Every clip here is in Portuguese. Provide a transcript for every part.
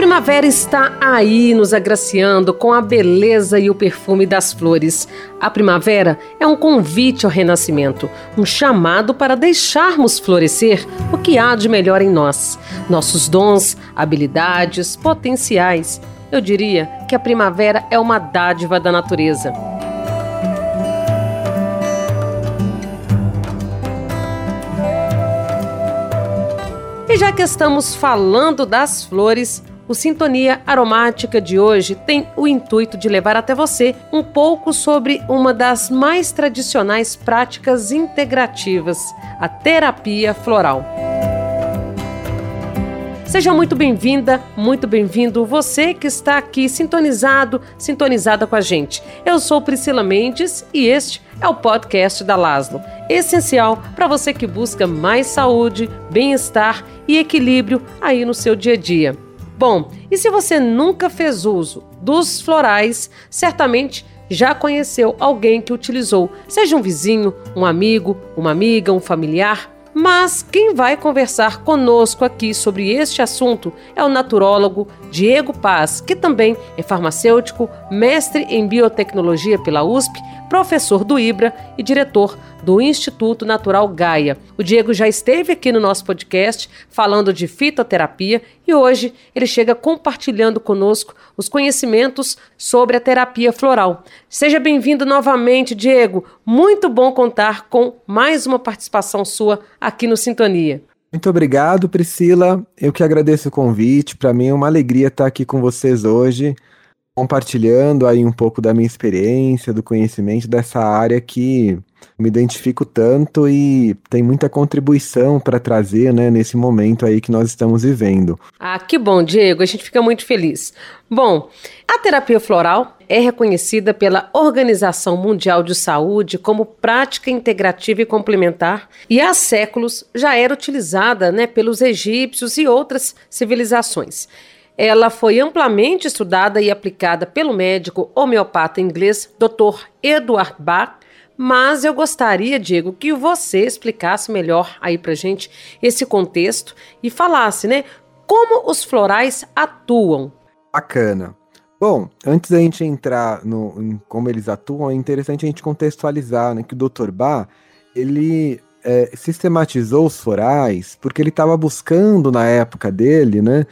primavera está aí nos agraciando com a beleza e o perfume das flores. A primavera é um convite ao renascimento, um chamado para deixarmos florescer o que há de melhor em nós, nossos dons, habilidades, potenciais. Eu diria que a primavera é uma dádiva da natureza. E já que estamos falando das flores, o Sintonia Aromática de hoje tem o intuito de levar até você um pouco sobre uma das mais tradicionais práticas integrativas, a terapia floral. Seja muito bem-vinda, muito bem-vindo você que está aqui sintonizado, sintonizada com a gente. Eu sou Priscila Mendes e este é o podcast da Laslo, essencial para você que busca mais saúde, bem-estar e equilíbrio aí no seu dia a dia. Bom, e se você nunca fez uso dos florais, certamente já conheceu alguém que utilizou, seja um vizinho, um amigo, uma amiga, um familiar. Mas quem vai conversar conosco aqui sobre este assunto é o naturólogo Diego Paz, que também é farmacêutico, mestre em biotecnologia pela USP, professor do IBRA e diretor do Instituto Natural Gaia. O Diego já esteve aqui no nosso podcast falando de fitoterapia e hoje ele chega compartilhando conosco os conhecimentos sobre a terapia floral. Seja bem-vindo novamente, Diego. Muito bom contar com mais uma participação sua aqui no Sintonia. Muito obrigado, Priscila. Eu que agradeço o convite. Para mim é uma alegria estar aqui com vocês hoje compartilhando aí um pouco da minha experiência, do conhecimento dessa área que me identifico tanto e tem muita contribuição para trazer, né, nesse momento aí que nós estamos vivendo. Ah, que bom, Diego, a gente fica muito feliz. Bom, a terapia floral é reconhecida pela Organização Mundial de Saúde como prática integrativa e complementar e há séculos já era utilizada, né, pelos egípcios e outras civilizações. Ela foi amplamente estudada e aplicada pelo médico homeopata inglês Dr. Edward Bach, mas eu gostaria, Diego, que você explicasse melhor aí pra gente esse contexto e falasse, né, como os florais atuam. Bacana. Bom, antes da gente entrar no, em como eles atuam, é interessante a gente contextualizar, né, que o Dr. Bach, ele é, sistematizou os florais porque ele estava buscando na época dele, né,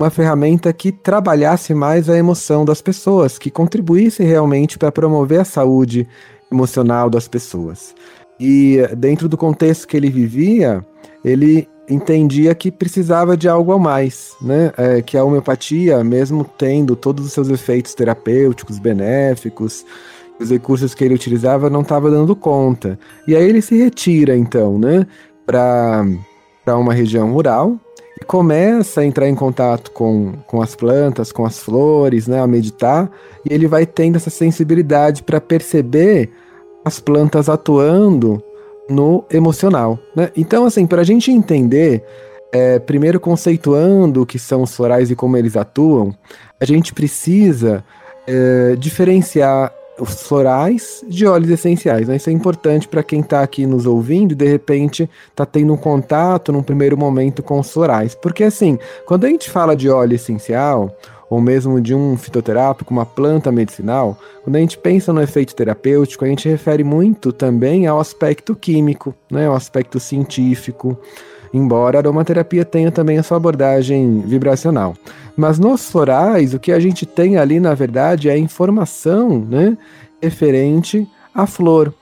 uma ferramenta que trabalhasse mais a emoção das pessoas, que contribuísse realmente para promover a saúde emocional das pessoas. E dentro do contexto que ele vivia, ele entendia que precisava de algo a mais, né? É, que a homeopatia, mesmo tendo todos os seus efeitos terapêuticos, benéficos, os recursos que ele utilizava não estava dando conta. E aí ele se retira, então, né? Para uma região rural, começa a entrar em contato com, com as plantas, com as flores, né, a meditar, e ele vai tendo essa sensibilidade para perceber as plantas atuando no emocional. Né? Então, assim, para a gente entender, é, primeiro conceituando o que são os florais e como eles atuam, a gente precisa é, diferenciar os florais de óleos essenciais. Né? Isso é importante para quem está aqui nos ouvindo e de repente está tendo um contato num primeiro momento com os florais. Porque assim, quando a gente fala de óleo essencial, ou mesmo de um fitoterápico, uma planta medicinal, quando a gente pensa no efeito terapêutico, a gente refere muito também ao aspecto químico, né, ao aspecto científico, embora a aromaterapia tenha também a sua abordagem vibracional. Mas nos florais, o que a gente tem ali, na verdade, é a informação né, referente à flor,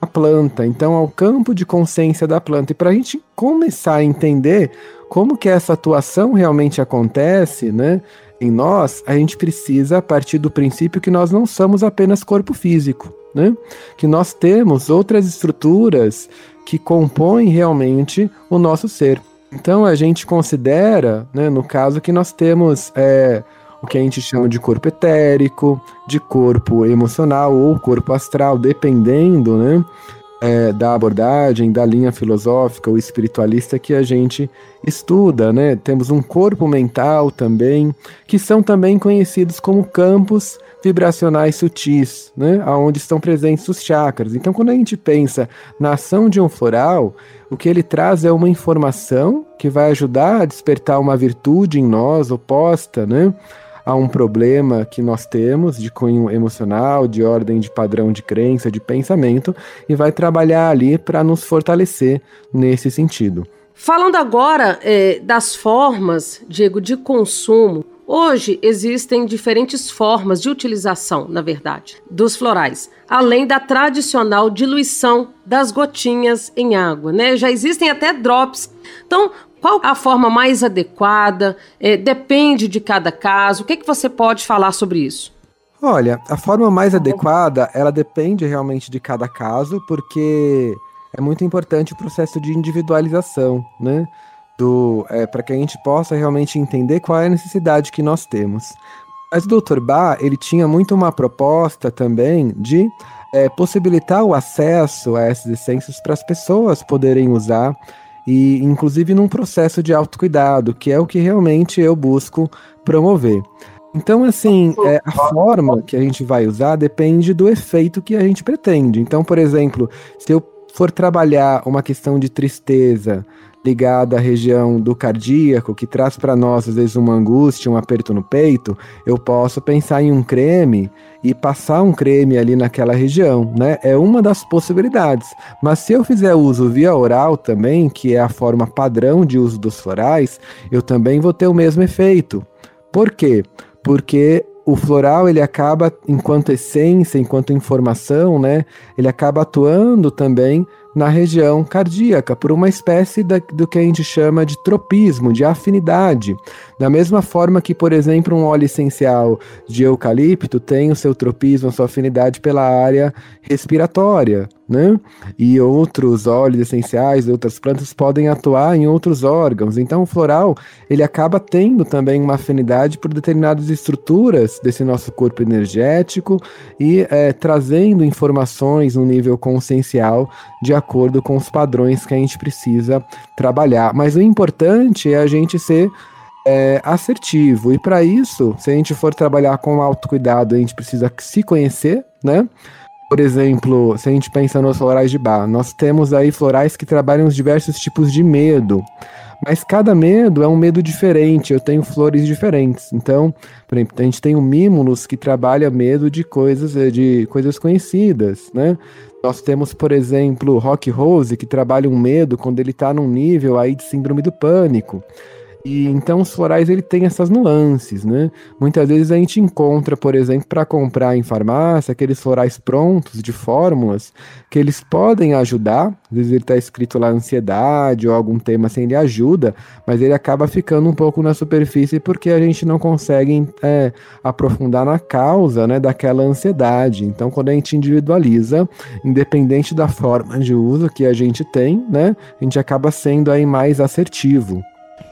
à planta, então ao campo de consciência da planta. E para a gente começar a entender como que essa atuação realmente acontece, né, em nós, a gente precisa partir do princípio que nós não somos apenas corpo físico, né? Que nós temos outras estruturas que compõem realmente o nosso ser. Então a gente considera, né, no caso, que nós temos é, o que a gente chama de corpo etérico, de corpo emocional ou corpo astral, dependendo né, é, da abordagem, da linha filosófica ou espiritualista que a gente estuda, né? Temos um corpo mental também, que são também conhecidos como campos vibracionais sutis, né? Onde estão presentes os chakras. Então, quando a gente pensa na ação de um floral, o que ele traz é uma informação que vai ajudar a despertar uma virtude em nós oposta, né? A um problema que nós temos de cunho emocional, de ordem de padrão de crença, de pensamento, e vai trabalhar ali para nos fortalecer nesse sentido. Falando agora é, das formas, Diego, de consumo, Hoje existem diferentes formas de utilização, na verdade, dos florais, além da tradicional diluição das gotinhas em água, né? Já existem até drops. Então, qual a forma mais adequada? É, depende de cada caso. O que, é que você pode falar sobre isso? Olha, a forma mais adequada, ela depende realmente de cada caso, porque é muito importante o processo de individualização, né? Do, é, para que a gente possa realmente entender qual é a necessidade que nós temos. Mas o Dr. Bach, ele tinha muito uma proposta também de é, possibilitar o acesso a essas essências para as pessoas poderem usar e inclusive num processo de autocuidado, que é o que realmente eu busco promover. Então, assim, é, a forma que a gente vai usar depende do efeito que a gente pretende. Então, por exemplo, se eu for trabalhar uma questão de tristeza, ligada à região do cardíaco, que traz para nós às vezes uma angústia, um aperto no peito, eu posso pensar em um creme e passar um creme ali naquela região, né? É uma das possibilidades. Mas se eu fizer uso via oral também, que é a forma padrão de uso dos florais, eu também vou ter o mesmo efeito. Por quê? Porque o floral ele acaba enquanto essência, enquanto informação, né? Ele acaba atuando também na região cardíaca, por uma espécie da, do que a gente chama de tropismo, de afinidade. Da mesma forma que, por exemplo, um óleo essencial de eucalipto tem o seu tropismo, a sua afinidade pela área respiratória, né? E outros óleos essenciais outras plantas podem atuar em outros órgãos. Então, o floral ele acaba tendo também uma afinidade por determinadas estruturas desse nosso corpo energético e é, trazendo informações no nível consciencial de acordo com os padrões que a gente precisa trabalhar. Mas o importante é a gente ser é, assertivo. E para isso, se a gente for trabalhar com autocuidado, a gente precisa se conhecer, né? Por exemplo, se a gente pensa nos florais de bar, nós temos aí florais que trabalham os diversos tipos de medo. Mas cada medo é um medo diferente, eu tenho flores diferentes. Então, por exemplo, a gente tem o Mimulus que trabalha medo de coisas eh, de coisas conhecidas, né? Nós temos, por exemplo, Rock Rose que trabalha um medo quando ele está num nível aí de síndrome do pânico. E então os florais ele tem essas nuances, né? Muitas vezes a gente encontra, por exemplo, para comprar em farmácia, aqueles florais prontos de fórmulas que eles podem ajudar. Às vezes ele está escrito lá ansiedade ou algum tema assim, ele ajuda, mas ele acaba ficando um pouco na superfície porque a gente não consegue é, aprofundar na causa, né, daquela ansiedade. Então, quando a gente individualiza, independente da forma de uso que a gente tem, né, a gente acaba sendo aí mais assertivo.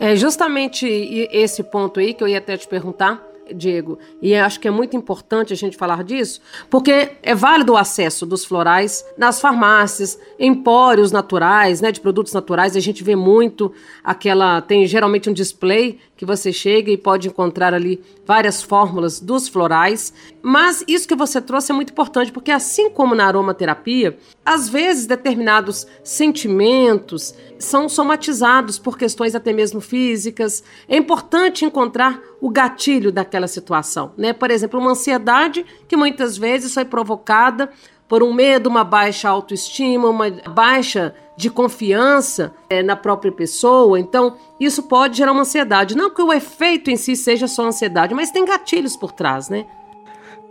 É justamente esse ponto aí que eu ia até te perguntar. Diego, e acho que é muito importante a gente falar disso, porque é válido o acesso dos florais nas farmácias, empórios naturais, né, de produtos naturais. A gente vê muito aquela, tem geralmente um display que você chega e pode encontrar ali várias fórmulas dos florais. Mas isso que você trouxe é muito importante, porque assim como na aromaterapia, às vezes determinados sentimentos são somatizados por questões até mesmo físicas. É importante encontrar o gatilho daquela situação, né? Por exemplo, uma ansiedade que muitas vezes foi provocada por um medo, uma baixa autoestima, uma baixa de confiança é, na própria pessoa. Então, isso pode gerar uma ansiedade. Não que o efeito em si seja só ansiedade, mas tem gatilhos por trás, né?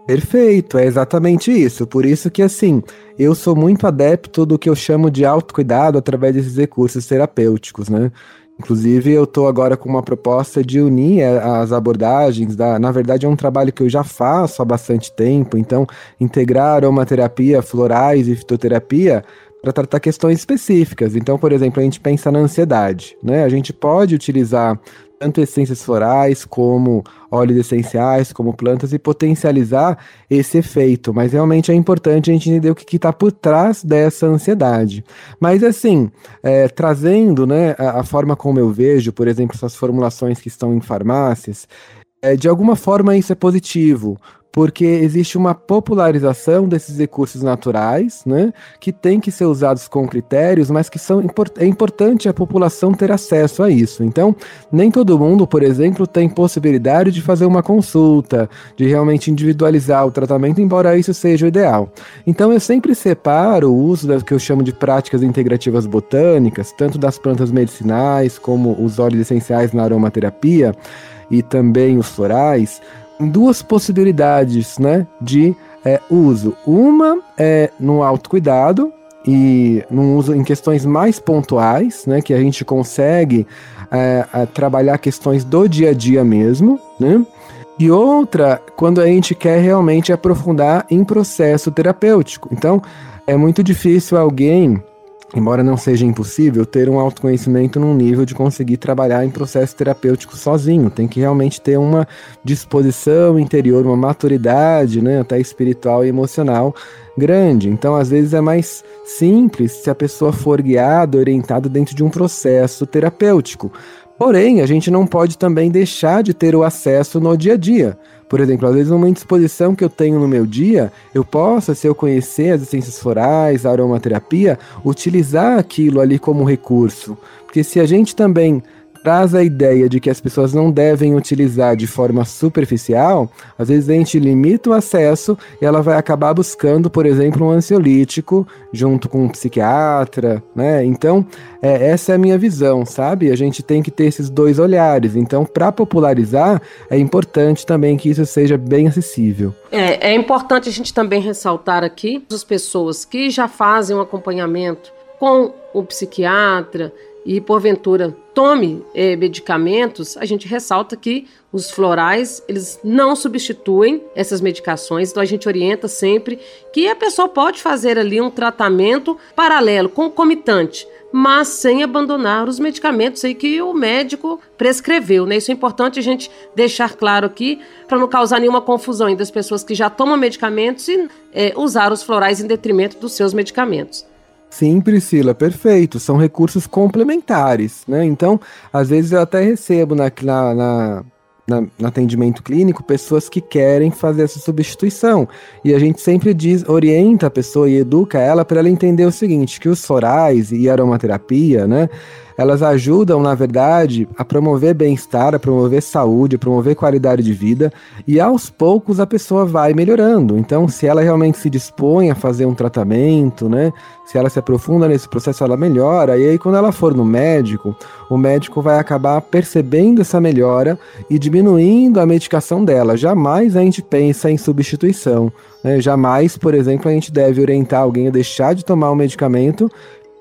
Perfeito, é exatamente isso. Por isso que, assim, eu sou muito adepto do que eu chamo de autocuidado através desses recursos terapêuticos, né? Inclusive, eu estou agora com uma proposta de unir é, as abordagens. Da, na verdade, é um trabalho que eu já faço há bastante tempo. Então, integrar aromaterapia, florais e fitoterapia para tratar questões específicas. Então, por exemplo, a gente pensa na ansiedade, né? A gente pode utilizar tanto essências florais como óleos essenciais, como plantas e potencializar esse efeito. Mas realmente é importante a gente entender o que está por trás dessa ansiedade. Mas assim, é, trazendo né, a, a, forma como eu vejo, por exemplo, essas formulações que estão em farmácias, é, de alguma forma isso é positivo porque existe uma popularização desses recursos naturais, né, que tem que ser usados com critérios, mas que são é importante a população ter acesso a isso. Então, nem todo mundo, por exemplo, tem possibilidade de fazer uma consulta, de realmente individualizar o tratamento, embora isso seja o ideal. Então, eu sempre separo o uso das que eu chamo de práticas integrativas botânicas, tanto das plantas medicinais como os óleos essenciais na aromaterapia e também os florais duas possibilidades né, de é, uso. Uma é no autocuidado e no uso em questões mais pontuais, né, que a gente consegue é, trabalhar questões do dia a dia mesmo, né? E outra, quando a gente quer realmente aprofundar em processo terapêutico. Então, é muito difícil alguém embora não seja impossível, ter um autoconhecimento num nível de conseguir trabalhar em processo terapêutico sozinho. Tem que realmente ter uma disposição interior, uma maturidade, né, até espiritual e emocional grande. Então, às vezes é mais simples se a pessoa for guiada, orientada dentro de um processo terapêutico. Porém, a gente não pode também deixar de ter o acesso no dia a dia. Por exemplo, às vezes uma indisposição que eu tenho no meu dia, eu posso, se eu conhecer as essências florais, a aromaterapia, utilizar aquilo ali como recurso. Porque se a gente também traz a ideia de que as pessoas não devem utilizar de forma superficial, às vezes a gente limita o acesso e ela vai acabar buscando, por exemplo, um ansiolítico junto com um psiquiatra, né? Então, é, essa é a minha visão, sabe? A gente tem que ter esses dois olhares. Então, para popularizar, é importante também que isso seja bem acessível. É, é importante a gente também ressaltar aqui as pessoas que já fazem um acompanhamento com o psiquiatra, e porventura tome eh, medicamentos, a gente ressalta que os florais eles não substituem essas medicações, então a gente orienta sempre que a pessoa pode fazer ali um tratamento paralelo, concomitante, mas sem abandonar os medicamentos aí que o médico prescreveu, né? Isso é importante a gente deixar claro aqui para não causar nenhuma confusão das pessoas que já tomam medicamentos e eh, usar os florais em detrimento dos seus medicamentos. Sim, Priscila, perfeito. São recursos complementares, né? Então, às vezes eu até recebo na, na, na no atendimento clínico pessoas que querem fazer essa substituição. E a gente sempre diz, orienta a pessoa e educa ela para ela entender o seguinte, que os florais e aromaterapia, né, elas ajudam, na verdade, a promover bem-estar, a promover saúde, a promover qualidade de vida, e aos poucos a pessoa vai melhorando. Então, se ela realmente se dispõe a fazer um tratamento, né, se ela se aprofunda nesse processo, ela melhora, e aí quando ela for no médico, o médico vai acabar percebendo essa melhora e diminuindo a medicação dela. Jamais a gente pensa em substituição. Né? Jamais, por exemplo, a gente deve orientar alguém a deixar de tomar o medicamento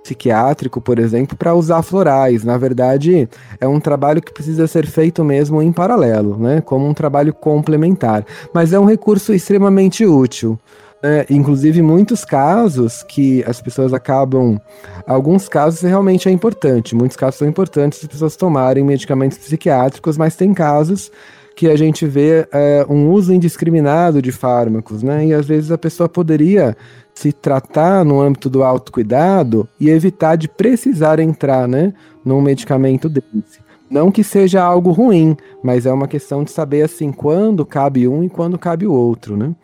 psiquiátrico, por exemplo, para usar florais. Na verdade, é um trabalho que precisa ser feito mesmo em paralelo, né? Como um trabalho complementar. Mas é um recurso extremamente útil. É, inclusive, muitos casos que as pessoas acabam. Alguns casos realmente é importante, muitos casos são importantes as pessoas tomarem medicamentos psiquiátricos, mas tem casos que a gente vê é, um uso indiscriminado de fármacos, né? E às vezes a pessoa poderia se tratar no âmbito do autocuidado e evitar de precisar entrar, né, num medicamento desse. Não que seja algo ruim, mas é uma questão de saber assim quando cabe um e quando cabe o outro, né?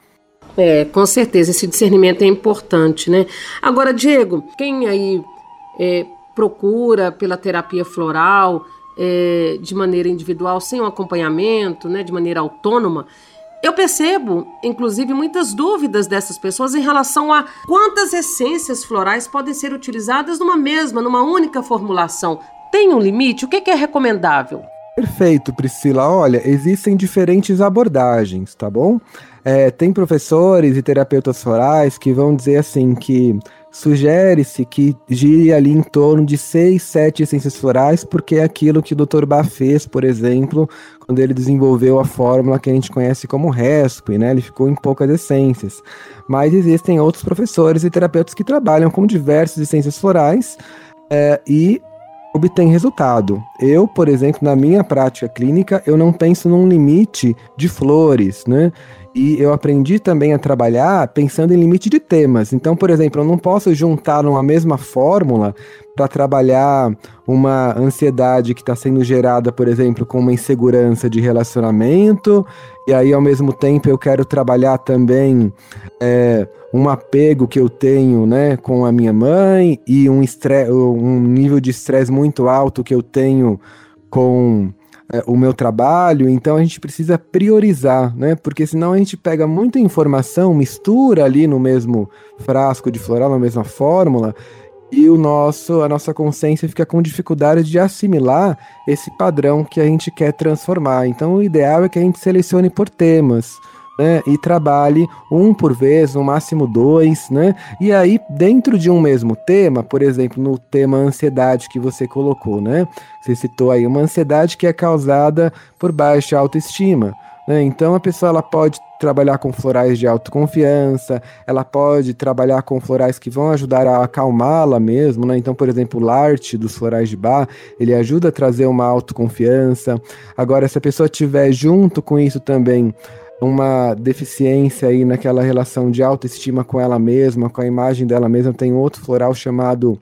É, com certeza, esse discernimento é importante, né? Agora, Diego, quem aí é, procura pela terapia floral é, de maneira individual, sem um acompanhamento, né, de maneira autônoma, eu percebo, inclusive, muitas dúvidas dessas pessoas em relação a quantas essências florais podem ser utilizadas numa mesma, numa única formulação. Tem um limite? O que é recomendável? Perfeito, Priscila. Olha, existem diferentes abordagens, tá bom? É, tem professores e terapeutas florais que vão dizer assim que sugere-se que gire ali em torno de seis, sete essências florais, porque é aquilo que o Dr. Bach fez, por exemplo, quando ele desenvolveu a fórmula que a gente conhece como RESP, né? Ele ficou em poucas essências. Mas existem outros professores e terapeutas que trabalham com diversas essências florais é, e obtém resultado. Eu, por exemplo, na minha prática clínica, eu não penso num limite de flores, né? E eu aprendi também a trabalhar pensando em limite de temas. Então, por exemplo, eu não posso juntar numa mesma fórmula para trabalhar uma ansiedade que está sendo gerada, por exemplo, com uma insegurança de relacionamento, e aí ao mesmo tempo eu quero trabalhar também é, um apego que eu tenho né, com a minha mãe e um, um nível de estresse muito alto que eu tenho com é, o meu trabalho, então a gente precisa priorizar, né? Porque senão a gente pega muita informação, mistura ali no mesmo frasco de floral, na mesma fórmula, e o nosso, a nossa consciência fica com dificuldade de assimilar esse padrão que a gente quer transformar. Então o ideal é que a gente selecione por temas né, e trabalhe um por vez, no máximo dois, né? E aí, dentro de um mesmo tema, por exemplo, no tema ansiedade que você colocou, né? Você citou aí uma ansiedade que é causada por baixa autoestima. Né? Então a pessoa ela pode trabalhar com florais de autoconfiança, ela pode trabalhar com florais que vão ajudar a acalmá-la mesmo, né? Então, por exemplo, o arte dos florais de bar, ele ajuda a trazer uma autoconfiança. Agora, se a pessoa tiver junto com isso também uma deficiência aí naquela relação de autoestima com ela mesma, com a imagem dela mesma. Tem outro floral chamado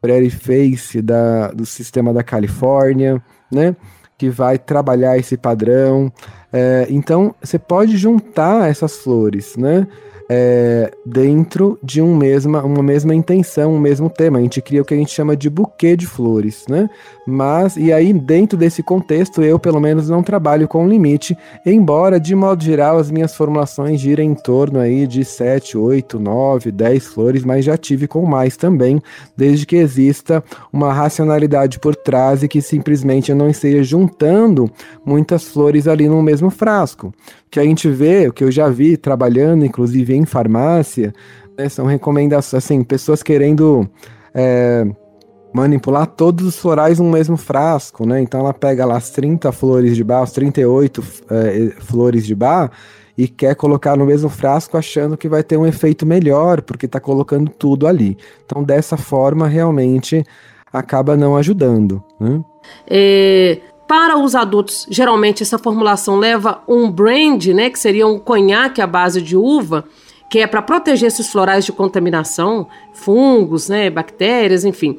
Pretty Face da, do sistema da Califórnia, né? Que vai trabalhar esse padrão. É, então, você pode juntar essas flores, né? É, dentro de um mesma, uma mesma intenção, um mesmo tema. A gente cria o que a gente chama de buquê de flores, né? Mas, e aí, dentro desse contexto, eu pelo menos não trabalho com limite, embora, de modo geral, as minhas formulações girem em torno aí de 7, 8, 9, 10 flores, mas já tive com mais também, desde que exista uma racionalidade por trás e que simplesmente eu não esteja juntando muitas flores ali no mesmo frasco que a gente vê, o que eu já vi trabalhando, inclusive em farmácia, né, são recomendações, assim, pessoas querendo é, manipular todos os florais no mesmo frasco, né? Então ela pega lá as 30 flores de bar, as 38 é, flores de bar, e quer colocar no mesmo frasco achando que vai ter um efeito melhor, porque está colocando tudo ali. Então, dessa forma, realmente acaba não ajudando. Né? É, para os adultos, geralmente essa formulação leva um brand, né, que seria um conhaque à base de uva, que é para proteger esses florais de contaminação, fungos, né, bactérias, enfim.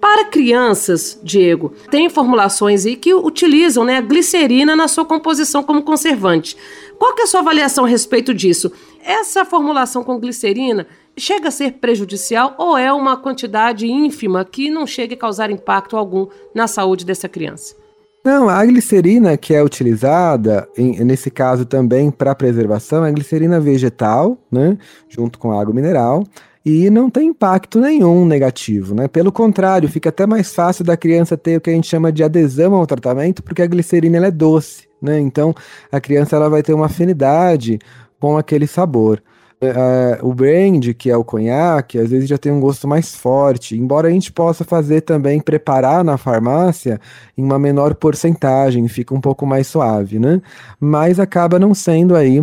Para crianças, Diego, tem formulações aí que utilizam né, a glicerina na sua composição como conservante. Qual que é a sua avaliação a respeito disso? Essa formulação com glicerina chega a ser prejudicial ou é uma quantidade ínfima que não chega a causar impacto algum na saúde dessa criança? Não, a glicerina que é utilizada, em, nesse caso também para preservação, é glicerina vegetal, né, junto com água mineral, e não tem impacto nenhum negativo, né? Pelo contrário, fica até mais fácil da criança ter o que a gente chama de adesão ao tratamento, porque a glicerina é doce, né? Então, a criança ela vai ter uma afinidade com aquele sabor. Uh, o brand, que é o conhaque, às vezes já tem um gosto mais forte, embora a gente possa fazer também, preparar na farmácia em uma menor porcentagem, fica um pouco mais suave, né? Mas acaba não sendo aí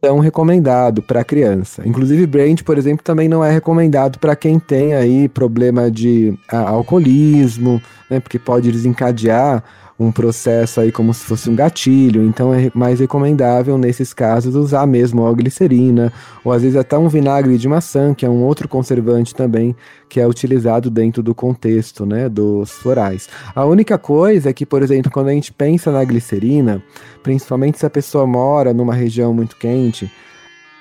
tão recomendado para criança. Inclusive, brand, por exemplo, também não é recomendado para quem tem aí problema de ah, alcoolismo, né? Porque pode desencadear um processo aí como se fosse um gatilho, então é mais recomendável nesses casos usar mesmo a glicerina, ou às vezes até um vinagre de maçã, que é um outro conservante também que é utilizado dentro do contexto, né, dos florais. A única coisa é que, por exemplo, quando a gente pensa na glicerina, principalmente se a pessoa mora numa região muito quente,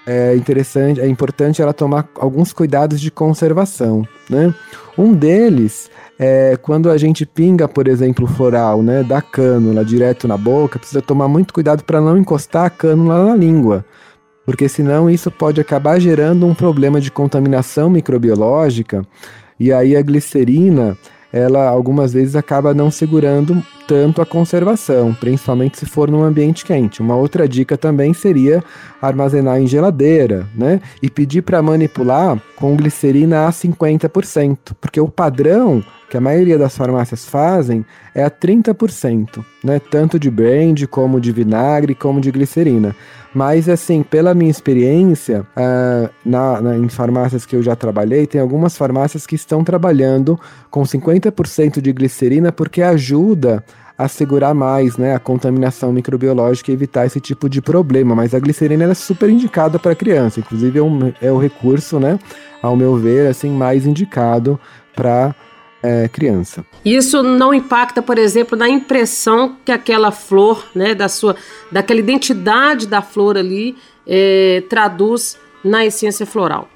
é interessante, é importante ela tomar alguns cuidados de conservação, né? Um deles é, quando a gente pinga, por exemplo, floral, né, da cânula direto na boca, precisa tomar muito cuidado para não encostar a cânula na língua, porque senão isso pode acabar gerando um problema de contaminação microbiológica, e aí a glicerina, ela algumas vezes acaba não segurando tanto a conservação, principalmente se for num ambiente quente. Uma outra dica também seria armazenar em geladeira, né? E pedir para manipular com glicerina a 50%, porque o padrão que a maioria das farmácias fazem é a 30%, né? Tanto de brand como de vinagre como de glicerina. Mas, assim, pela minha experiência, uh, na, na, em farmácias que eu já trabalhei, tem algumas farmácias que estão trabalhando com 50% de glicerina porque ajuda a segurar mais né, a contaminação microbiológica e evitar esse tipo de problema. Mas a glicerina é super indicada para criança, inclusive é, um, é o recurso, né, ao meu ver, assim, mais indicado para é, criança. Isso não impacta, por exemplo, na impressão que aquela flor, né, da sua, daquela identidade da flor ali, é, traduz na essência floral.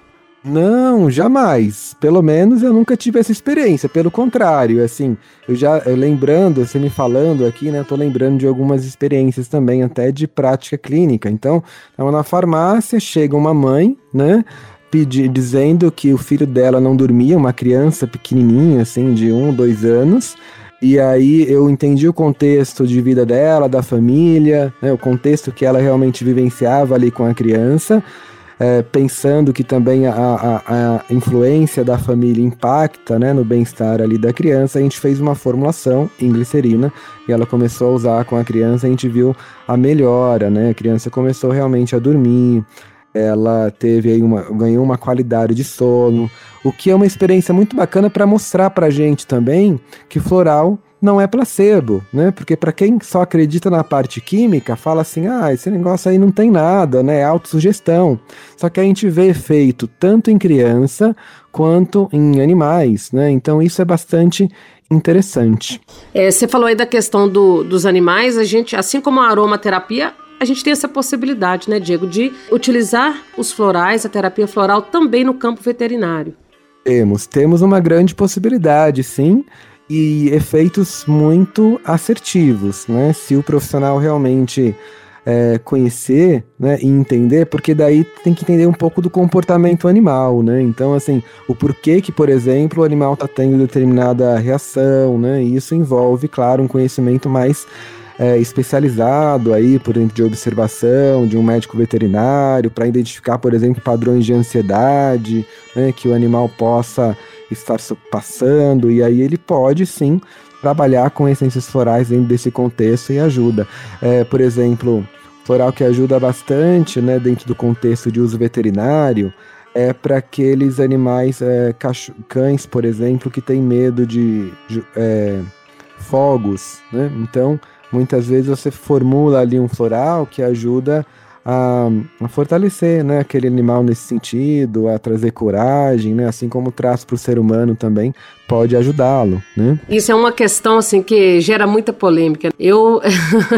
Não, jamais. Pelo menos eu nunca tive essa experiência. Pelo contrário, assim, eu já eu lembrando, você me falando aqui, né? Tô lembrando de algumas experiências também, até de prática clínica. Então, estava na farmácia, chega uma mãe, né? Pedi, dizendo que o filho dela não dormia, uma criança pequenininha, assim, de um, dois anos. E aí eu entendi o contexto de vida dela, da família, né, o contexto que ela realmente vivenciava ali com a criança, é, pensando que também a, a, a, influência da família impacta né, no bem-estar ali da criança, a gente fez uma formulação em glicerina e ela começou a usar com a criança, a gente viu a melhora, né? A criança começou realmente a dormir, ela teve aí uma ganhou uma qualidade de sono, o que é uma experiência muito bacana para mostrar para gente também que floral não é placebo, né? Porque para quem só acredita na parte química, fala assim: "Ah, esse negócio aí não tem nada, né? É autossugestão". Só que a gente vê efeito tanto em criança quanto em animais, né? Então isso é bastante interessante. É, você falou aí da questão do, dos animais, a gente, assim como a aromaterapia, a gente tem essa possibilidade, né, Diego, de utilizar os florais, a terapia floral, também no campo veterinário. Temos, temos uma grande possibilidade, sim, e efeitos muito assertivos, né? Se o profissional realmente é, conhecer né, e entender, porque daí tem que entender um pouco do comportamento animal, né? Então, assim, o porquê que, por exemplo, o animal está tendo determinada reação, né? E isso envolve, claro, um conhecimento mais é, especializado aí por dentro de observação de um médico veterinário para identificar, por exemplo, padrões de ansiedade né, que o animal possa estar passando e aí ele pode sim trabalhar com essências florais dentro desse contexto e ajuda. É, por exemplo, floral que ajuda bastante né, dentro do contexto de uso veterinário é para aqueles animais, é, cães, por exemplo, que têm medo de, de é, fogos, né? Então, muitas vezes você formula ali um floral que ajuda a, a, fortalecer né, aquele animal nesse sentido, a trazer coragem, né, assim como traz para o ser humano também, pode ajudá-lo. Né? Isso é uma questão assim que gera muita polêmica. Eu,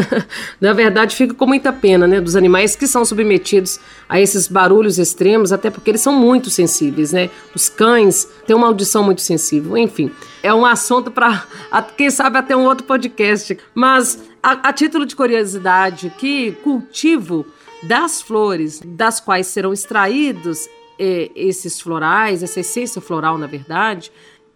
na verdade, fico com muita pena né, dos animais que são submetidos a esses barulhos extremos, até porque eles são muito sensíveis. Né? Os cães têm uma audição muito sensível, enfim. É um assunto para, quem sabe, até um outro podcast. Mas, a, a título de curiosidade, que cultivo das flores das quais serão extraídos eh, esses florais, essa essência floral, na verdade,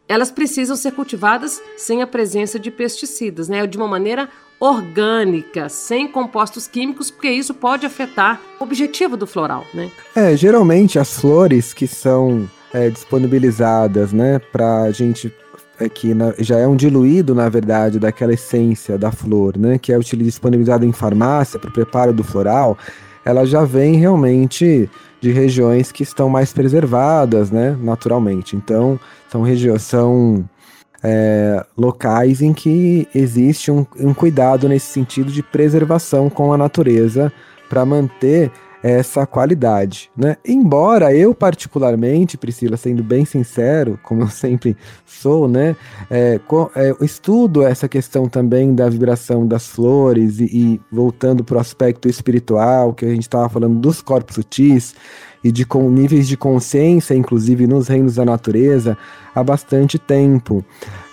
elas precisam ser cultivadas sem a presença de pesticidas, né? De uma maneira orgânica, sem compostos químicos, porque isso pode afetar o objetivo do floral, né? É, geralmente as flores que são é, disponibilizadas, né, para a gente é que na, já é um diluído, na verdade, daquela essência da flor, né, que é disponibilizado em farmácia para o preparo do floral ela já vem realmente de regiões que estão mais preservadas, né, naturalmente. Então, são regiões, são é, locais em que existe um, um cuidado nesse sentido de preservação com a natureza para manter essa qualidade, né? Embora eu particularmente, Priscila, sendo bem sincero, como eu sempre sou, né, é, é, estudo essa questão também da vibração das flores e, e voltando para o aspecto espiritual que a gente estava falando dos corpos sutis, e de com, níveis de consciência, inclusive nos reinos da natureza, há bastante tempo.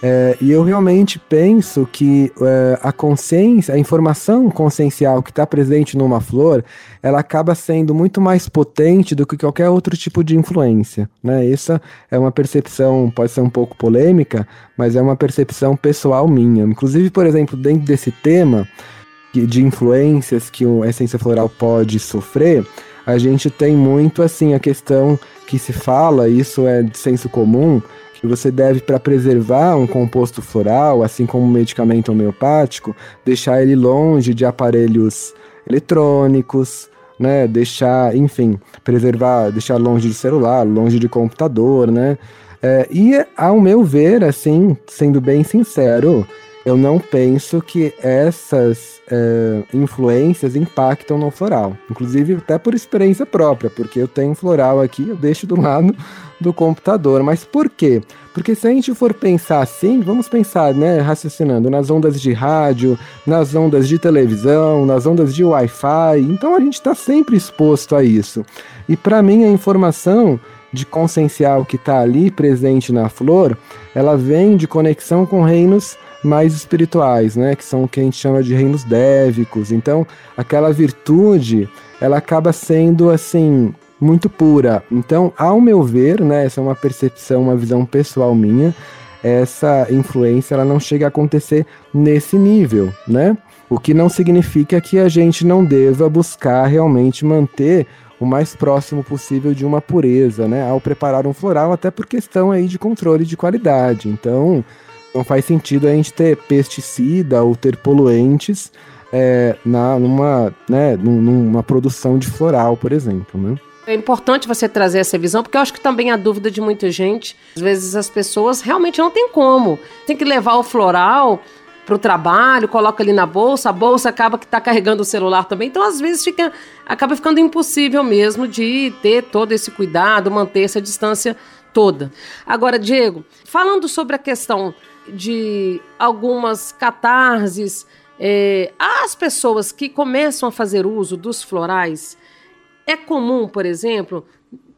É, e eu realmente penso que é, a consciência, a informação consciencial que está presente numa flor, ela acaba sendo muito mais potente do que qualquer outro tipo de influência. Né? Essa é uma percepção, pode ser um pouco polêmica, mas é uma percepção pessoal minha. Inclusive, por exemplo, dentro desse tema de influências que a essência floral pode sofrer, a gente tem muito assim a questão que se fala, isso é de senso comum, que você deve, para preservar um composto floral, assim como um medicamento homeopático, deixar ele longe de aparelhos eletrônicos, né? Deixar, enfim, preservar, deixar longe de celular, longe de computador, né? É, e ao meu ver, assim, sendo bem sincero, eu não penso que essas é, influências impactam no floral. Inclusive, até por experiência própria, porque eu tenho floral aqui, eu deixo do lado do computador. Mas por quê? Porque se a gente for pensar assim, vamos pensar, né, raciocinando nas ondas de rádio, nas ondas de televisão, nas ondas de Wi-Fi, então a gente está sempre exposto a isso. E para mim, a informação de consciencial que está ali presente na flor, ela vem de conexão com reinos mais espirituais, né, que são o que a gente chama de reinos dévicos. Então, aquela virtude, ela acaba sendo assim muito pura. Então, ao meu ver, né, essa é uma percepção, uma visão pessoal minha, essa influência ela não chega a acontecer nesse nível, né? O que não significa que a gente não deva buscar realmente manter o mais próximo possível de uma pureza, né? Ao preparar um floral, até por questão aí de controle de qualidade. Então, não faz sentido a gente ter pesticida ou ter poluentes é, na, numa, né, numa produção de floral, por exemplo, né? É importante você trazer essa visão, porque eu acho que também a dúvida de muita gente, às vezes as pessoas realmente não tem como. Tem que levar o floral para o trabalho, coloca ali na bolsa, a bolsa acaba que está carregando o celular também, então às vezes fica, acaba ficando impossível mesmo de ter todo esse cuidado, manter essa distância toda. Agora, Diego, falando sobre a questão de algumas catarses. É, as pessoas que começam a fazer uso dos florais, é comum, por exemplo,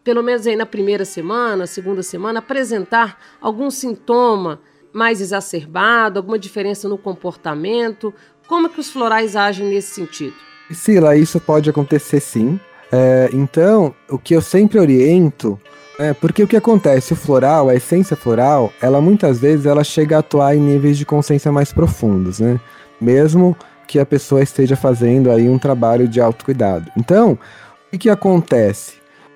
pelo menos aí na primeira semana, segunda semana, apresentar algum sintoma mais exacerbado, alguma diferença no comportamento? Como que os florais agem nesse sentido? Sila, isso pode acontecer sim. É, então, o que eu sempre oriento é, porque o que acontece, o floral, a essência floral, ela muitas vezes ela chega a atuar em níveis de consciência mais profundos, né? Mesmo que a pessoa esteja fazendo aí um trabalho de autocuidado. Então, o que, acontece?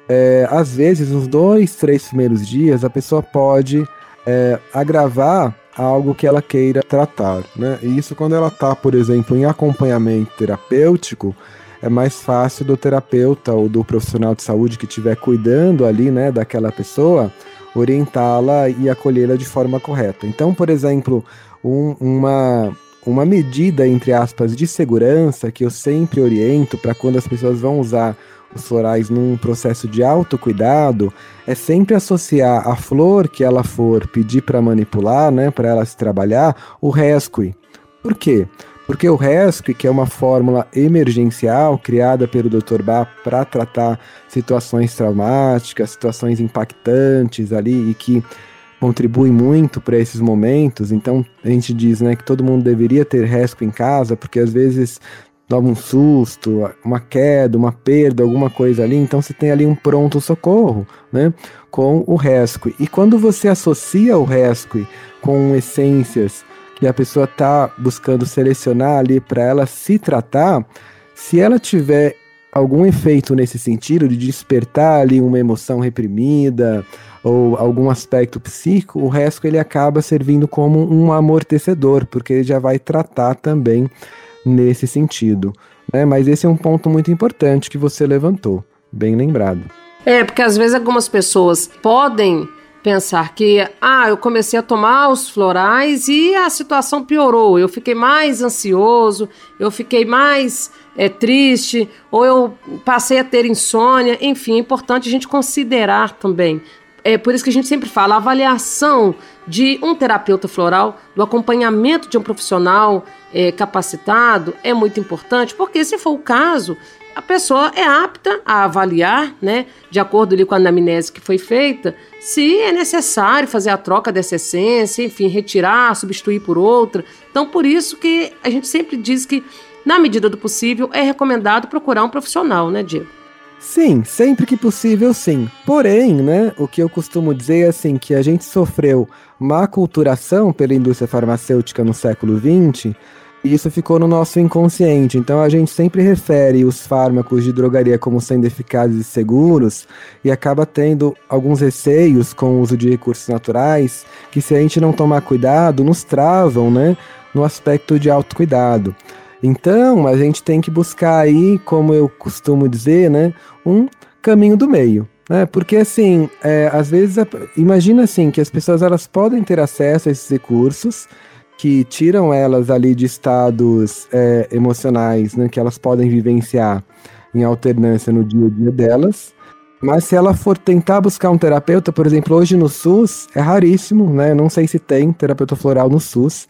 É, às vezes, nos dois, três primeiros dias, a pessoa pode é, agravar algo que ela queira tratar, né? E isso quando ela está, por exemplo, em acompanhamento terapêutico, é mais fácil do terapeuta ou do profissional de saúde que estiver cuidando ali, né, daquela pessoa, orientá-la e acolhê-la de forma correta. Então, por exemplo, um, uma, uma medida, entre aspas, de segurança que eu sempre oriento para quando as pessoas vão usar os florais num processo de autocuidado é sempre associar a flor que ela for pedir para manipular, né, para ela se trabalhar, o rescue. Por quê? Porque o RESC, que é uma fórmula emergencial criada pelo Dr. Bach para tratar situações traumáticas, situações impactantes ali e que contribui muito para esses momentos. Então a gente diz, né, que todo mundo deveria ter RESC em casa, porque às vezes dá um susto, uma queda, uma perda, alguma coisa ali, então você tem ali um pronto socorro, né, com o RESC. E quando você associa o RESC com essências e a pessoa está buscando selecionar ali para ela se tratar, se ela tiver algum efeito nesse sentido de despertar ali uma emoção reprimida ou algum aspecto psíquico, o resto ele acaba servindo como um amortecedor, porque ele já vai tratar também nesse sentido. Né? Mas esse é um ponto muito importante que você levantou, bem lembrado. É, porque às vezes algumas pessoas podem pensar que, ah, eu comecei a tomar os florais e a situação piorou, eu fiquei mais ansioso, eu fiquei mais é, triste, ou eu passei a ter insônia, enfim, é importante a gente considerar também. É por isso que a gente sempre fala, a avaliação de um terapeuta floral, do acompanhamento de um profissional é, capacitado é muito importante, porque se for o caso, a pessoa é apta a avaliar, né, de acordo ali com a anamnese que foi feita, se é necessário fazer a troca dessa essência, enfim, retirar, substituir por outra. Então, por isso que a gente sempre diz que, na medida do possível, é recomendado procurar um profissional, né, Diego? Sim, sempre que possível, sim. Porém, né, o que eu costumo dizer é assim, que a gente sofreu uma aculturação pela indústria farmacêutica no século XX, e isso ficou no nosso inconsciente. Então a gente sempre refere os fármacos de drogaria como sendo eficazes e seguros, e acaba tendo alguns receios com o uso de recursos naturais, que se a gente não tomar cuidado, nos travam, né, no aspecto de autocuidado. Então, a gente tem que buscar aí, como eu costumo dizer, né, um caminho do meio. Né? Porque, assim, é, às vezes, imagina assim, que as pessoas elas podem ter acesso a esses recursos, que tiram elas ali de estados é, emocionais, né, que elas podem vivenciar em alternância no dia a dia delas. Mas se ela for tentar buscar um terapeuta, por exemplo, hoje no SUS, é raríssimo, né? Não sei se tem terapeuta floral no SUS,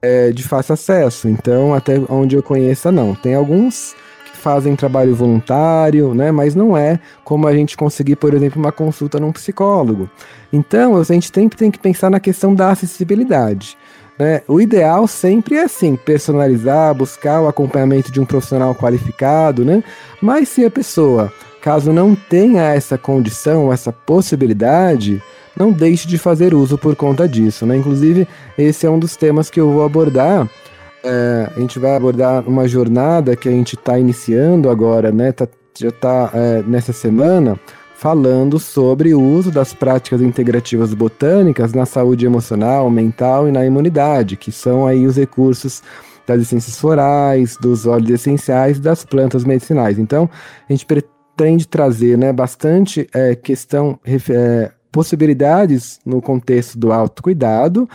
é, de fácil acesso. Então, até onde eu conheça, não. Tem alguns que fazem trabalho voluntário, né? Mas não é como a gente conseguir, por exemplo, uma consulta num psicólogo. Então, a gente sempre tem que pensar na questão da acessibilidade. Né? O ideal sempre é assim, personalizar, buscar o acompanhamento de um profissional qualificado, né? Mas se a pessoa, caso não tenha essa condição, essa possibilidade, não deixe de fazer uso por conta disso, né? Inclusive, esse é um dos temas que eu vou abordar. É, a gente vai abordar uma jornada que a gente está iniciando agora, né? Tá, já está é, nessa semana, falando sobre o uso das práticas integrativas botânicas na saúde emocional, mental e na imunidade, que são aí os recursos das essências florais, dos óleos essenciais das plantas medicinais. Então, a gente pretende trazer né, bastante é, questão é, possibilidades no contexto do autocuidado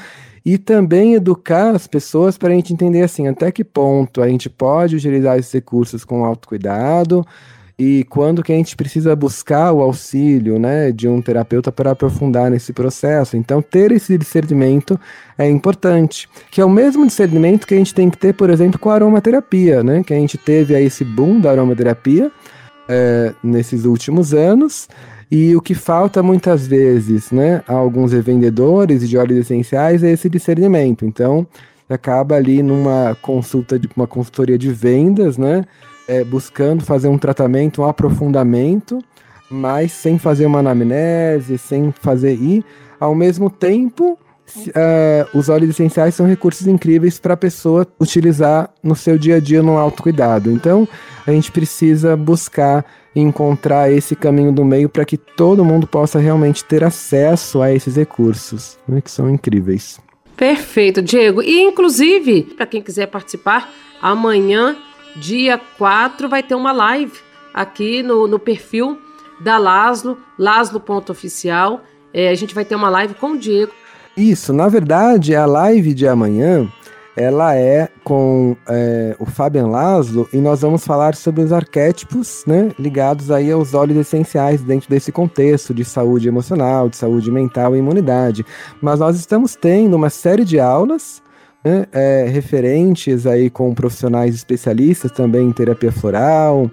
e também educar as pessoas para a gente entender assim até que ponto a gente pode utilizar esses recursos com autocuidado e quando que a gente precisa buscar o auxílio né, de um terapeuta para aprofundar nesse processo. Então, ter esse discernimento é importante, que é o mesmo discernimento que a gente tem que ter, por exemplo, com a aromaterapia, né? Que a gente teve aí esse boom da aromaterapia é, nesses últimos anos, e o que falta muitas vezes, né, a alguns revendedores de óleos essenciais é esse discernimento. Então, acaba ali numa consulta de uma consultoria de vendas, né, é, buscando fazer um tratamento, um aprofundamento, mas sem fazer uma anamnese, sem fazer e ao mesmo tempo Uh, os óleos essenciais são recursos incríveis para a pessoa utilizar no seu dia a dia no autocuidado. Então, a gente precisa buscar encontrar esse caminho do meio para que todo mundo possa realmente ter acesso a esses recursos, né, que são incríveis. Perfeito, Diego. E, inclusive, para quem quiser participar, amanhã, dia 4, vai ter uma live aqui no, no perfil da Laslo, laslo.oficial. É, a gente vai ter uma live com o Diego isso, na verdade, a live de amanhã ela é com é, o Fabian Laszlo e nós vamos falar sobre os arquétipos né, ligados aí aos óleos essenciais dentro desse contexto de saúde emocional, de saúde mental e imunidade. Mas nós estamos tendo uma série de aulas né, é, referentes aí com profissionais especialistas também em terapia floral,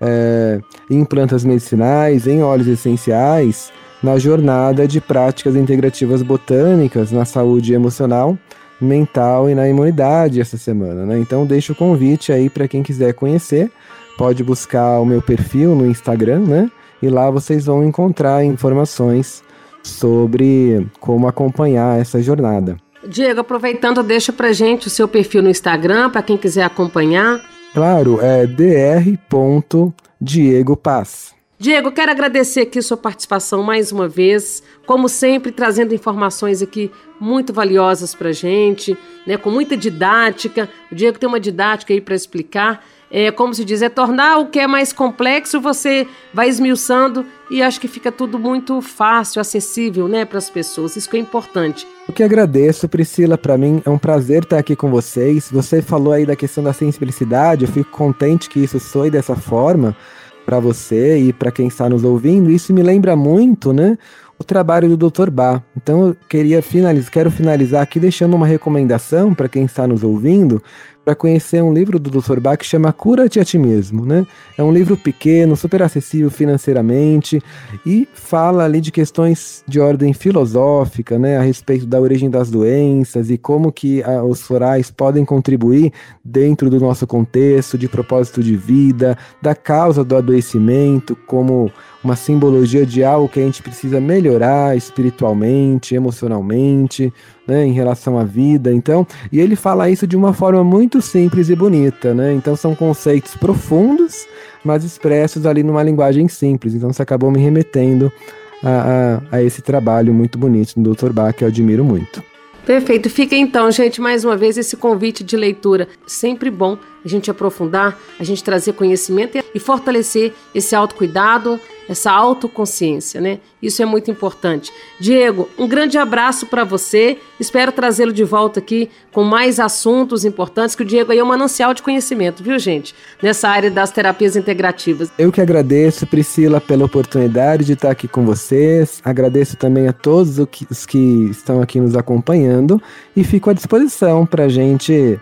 é, em plantas medicinais, em óleos essenciais, na jornada de práticas integrativas botânicas na saúde emocional, mental e na imunidade essa semana, né? Então deixo o convite aí para quem quiser conhecer, pode buscar o meu perfil no Instagram, né? E lá vocês vão encontrar informações sobre como acompanhar essa jornada. Diego, aproveitando, deixa pra gente o seu perfil no Instagram para quem quiser acompanhar. Claro, é dr.diegopaz. Diego, quero agradecer aqui sua participação mais uma vez, como sempre, trazendo informações aqui muito valiosas para gente, né, com muita didática. O Diego tem uma didática aí para explicar. É, como se diz, é tornar o que é mais complexo, você vai esmiuçando e acho que fica tudo muito fácil, acessível né, para as pessoas. Isso que é importante. O que agradeço, Priscila, para mim é um prazer estar aqui com vocês. Você falou aí da questão da sensibilidade, eu fico contente que isso soe dessa forma para você e para quem está nos ouvindo, isso me lembra muito, né? o trabalho do Dr. Bá. Então eu queria finalizar, quero finalizar aqui deixando uma recomendação para quem está nos ouvindo, para conhecer um livro do Dr. Bach que chama Cura-te a ti mesmo, né? É um livro pequeno, super acessível financeiramente e fala ali de questões de ordem filosófica, né, a respeito da origem das doenças e como que a, os florais podem contribuir dentro do nosso contexto de propósito de vida, da causa do adoecimento, como uma simbologia de algo que a gente precisa melhorar espiritualmente, emocionalmente, né, em relação à vida. Então, e ele fala isso de uma forma muito simples e bonita, né? Então são conceitos profundos, mas expressos ali numa linguagem simples. Então você acabou me remetendo a, a, a esse trabalho muito bonito do Dr. Bach, que eu admiro muito. Perfeito. Fica então, gente, mais uma vez esse convite de leitura. Sempre bom a gente aprofundar, a gente trazer conhecimento e fortalecer esse autocuidado, essa autoconsciência, né? Isso é muito importante. Diego, um grande abraço para você. Espero trazê-lo de volta aqui com mais assuntos importantes, que o Diego aí é um manancial de conhecimento, viu, gente? Nessa área das terapias integrativas. Eu que agradeço, Priscila, pela oportunidade de estar aqui com vocês. Agradeço também a todos os que estão aqui nos acompanhando e fico à disposição para a gente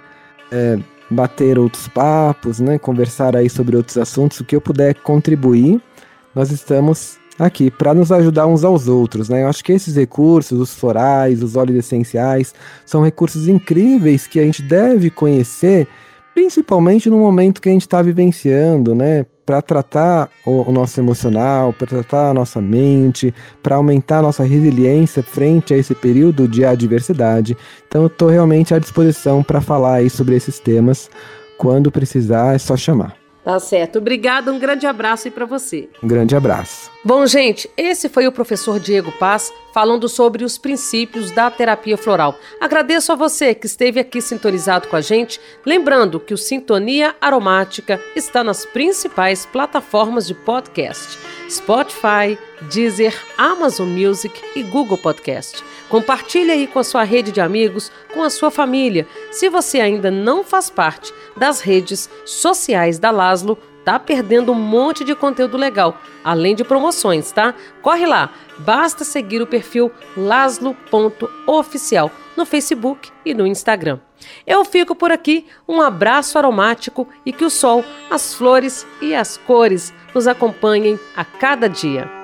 é, bater outros papos, né? Conversar aí sobre outros assuntos, o que eu puder contribuir nós estamos aqui para nos ajudar uns aos outros, né? Eu acho que esses recursos, os florais, os óleos essenciais, são recursos incríveis que a gente deve conhecer, principalmente no momento que a gente está vivenciando, né? Para tratar o, nosso emocional, para tratar a nossa mente, para aumentar a nossa resiliência frente a esse período de adversidade. Então, eu estou realmente à disposição para falar aí sobre esses temas. Quando precisar, é só chamar. Tá certo. Obrigada, um grande abraço aí para você. Um grande abraço. Bom, gente, esse foi o professor Diego Paz falando sobre os princípios da terapia floral. Agradeço a você que esteve aqui sintonizado com a gente, lembrando que o Sintonia Aromática está nas principais plataformas de podcast: Spotify, Deezer, Amazon Music e Google Podcast. Compartilhe aí com a sua rede de amigos, com a sua família. Se você ainda não faz parte das redes sociais da Laszlo, tá perdendo um monte de conteúdo legal, além de promoções, tá? Corre lá, basta seguir o perfil laslo.oficial no Facebook e no Instagram. Eu fico por aqui, um abraço aromático e que o sol, as flores e as cores nos acompanhem a cada dia.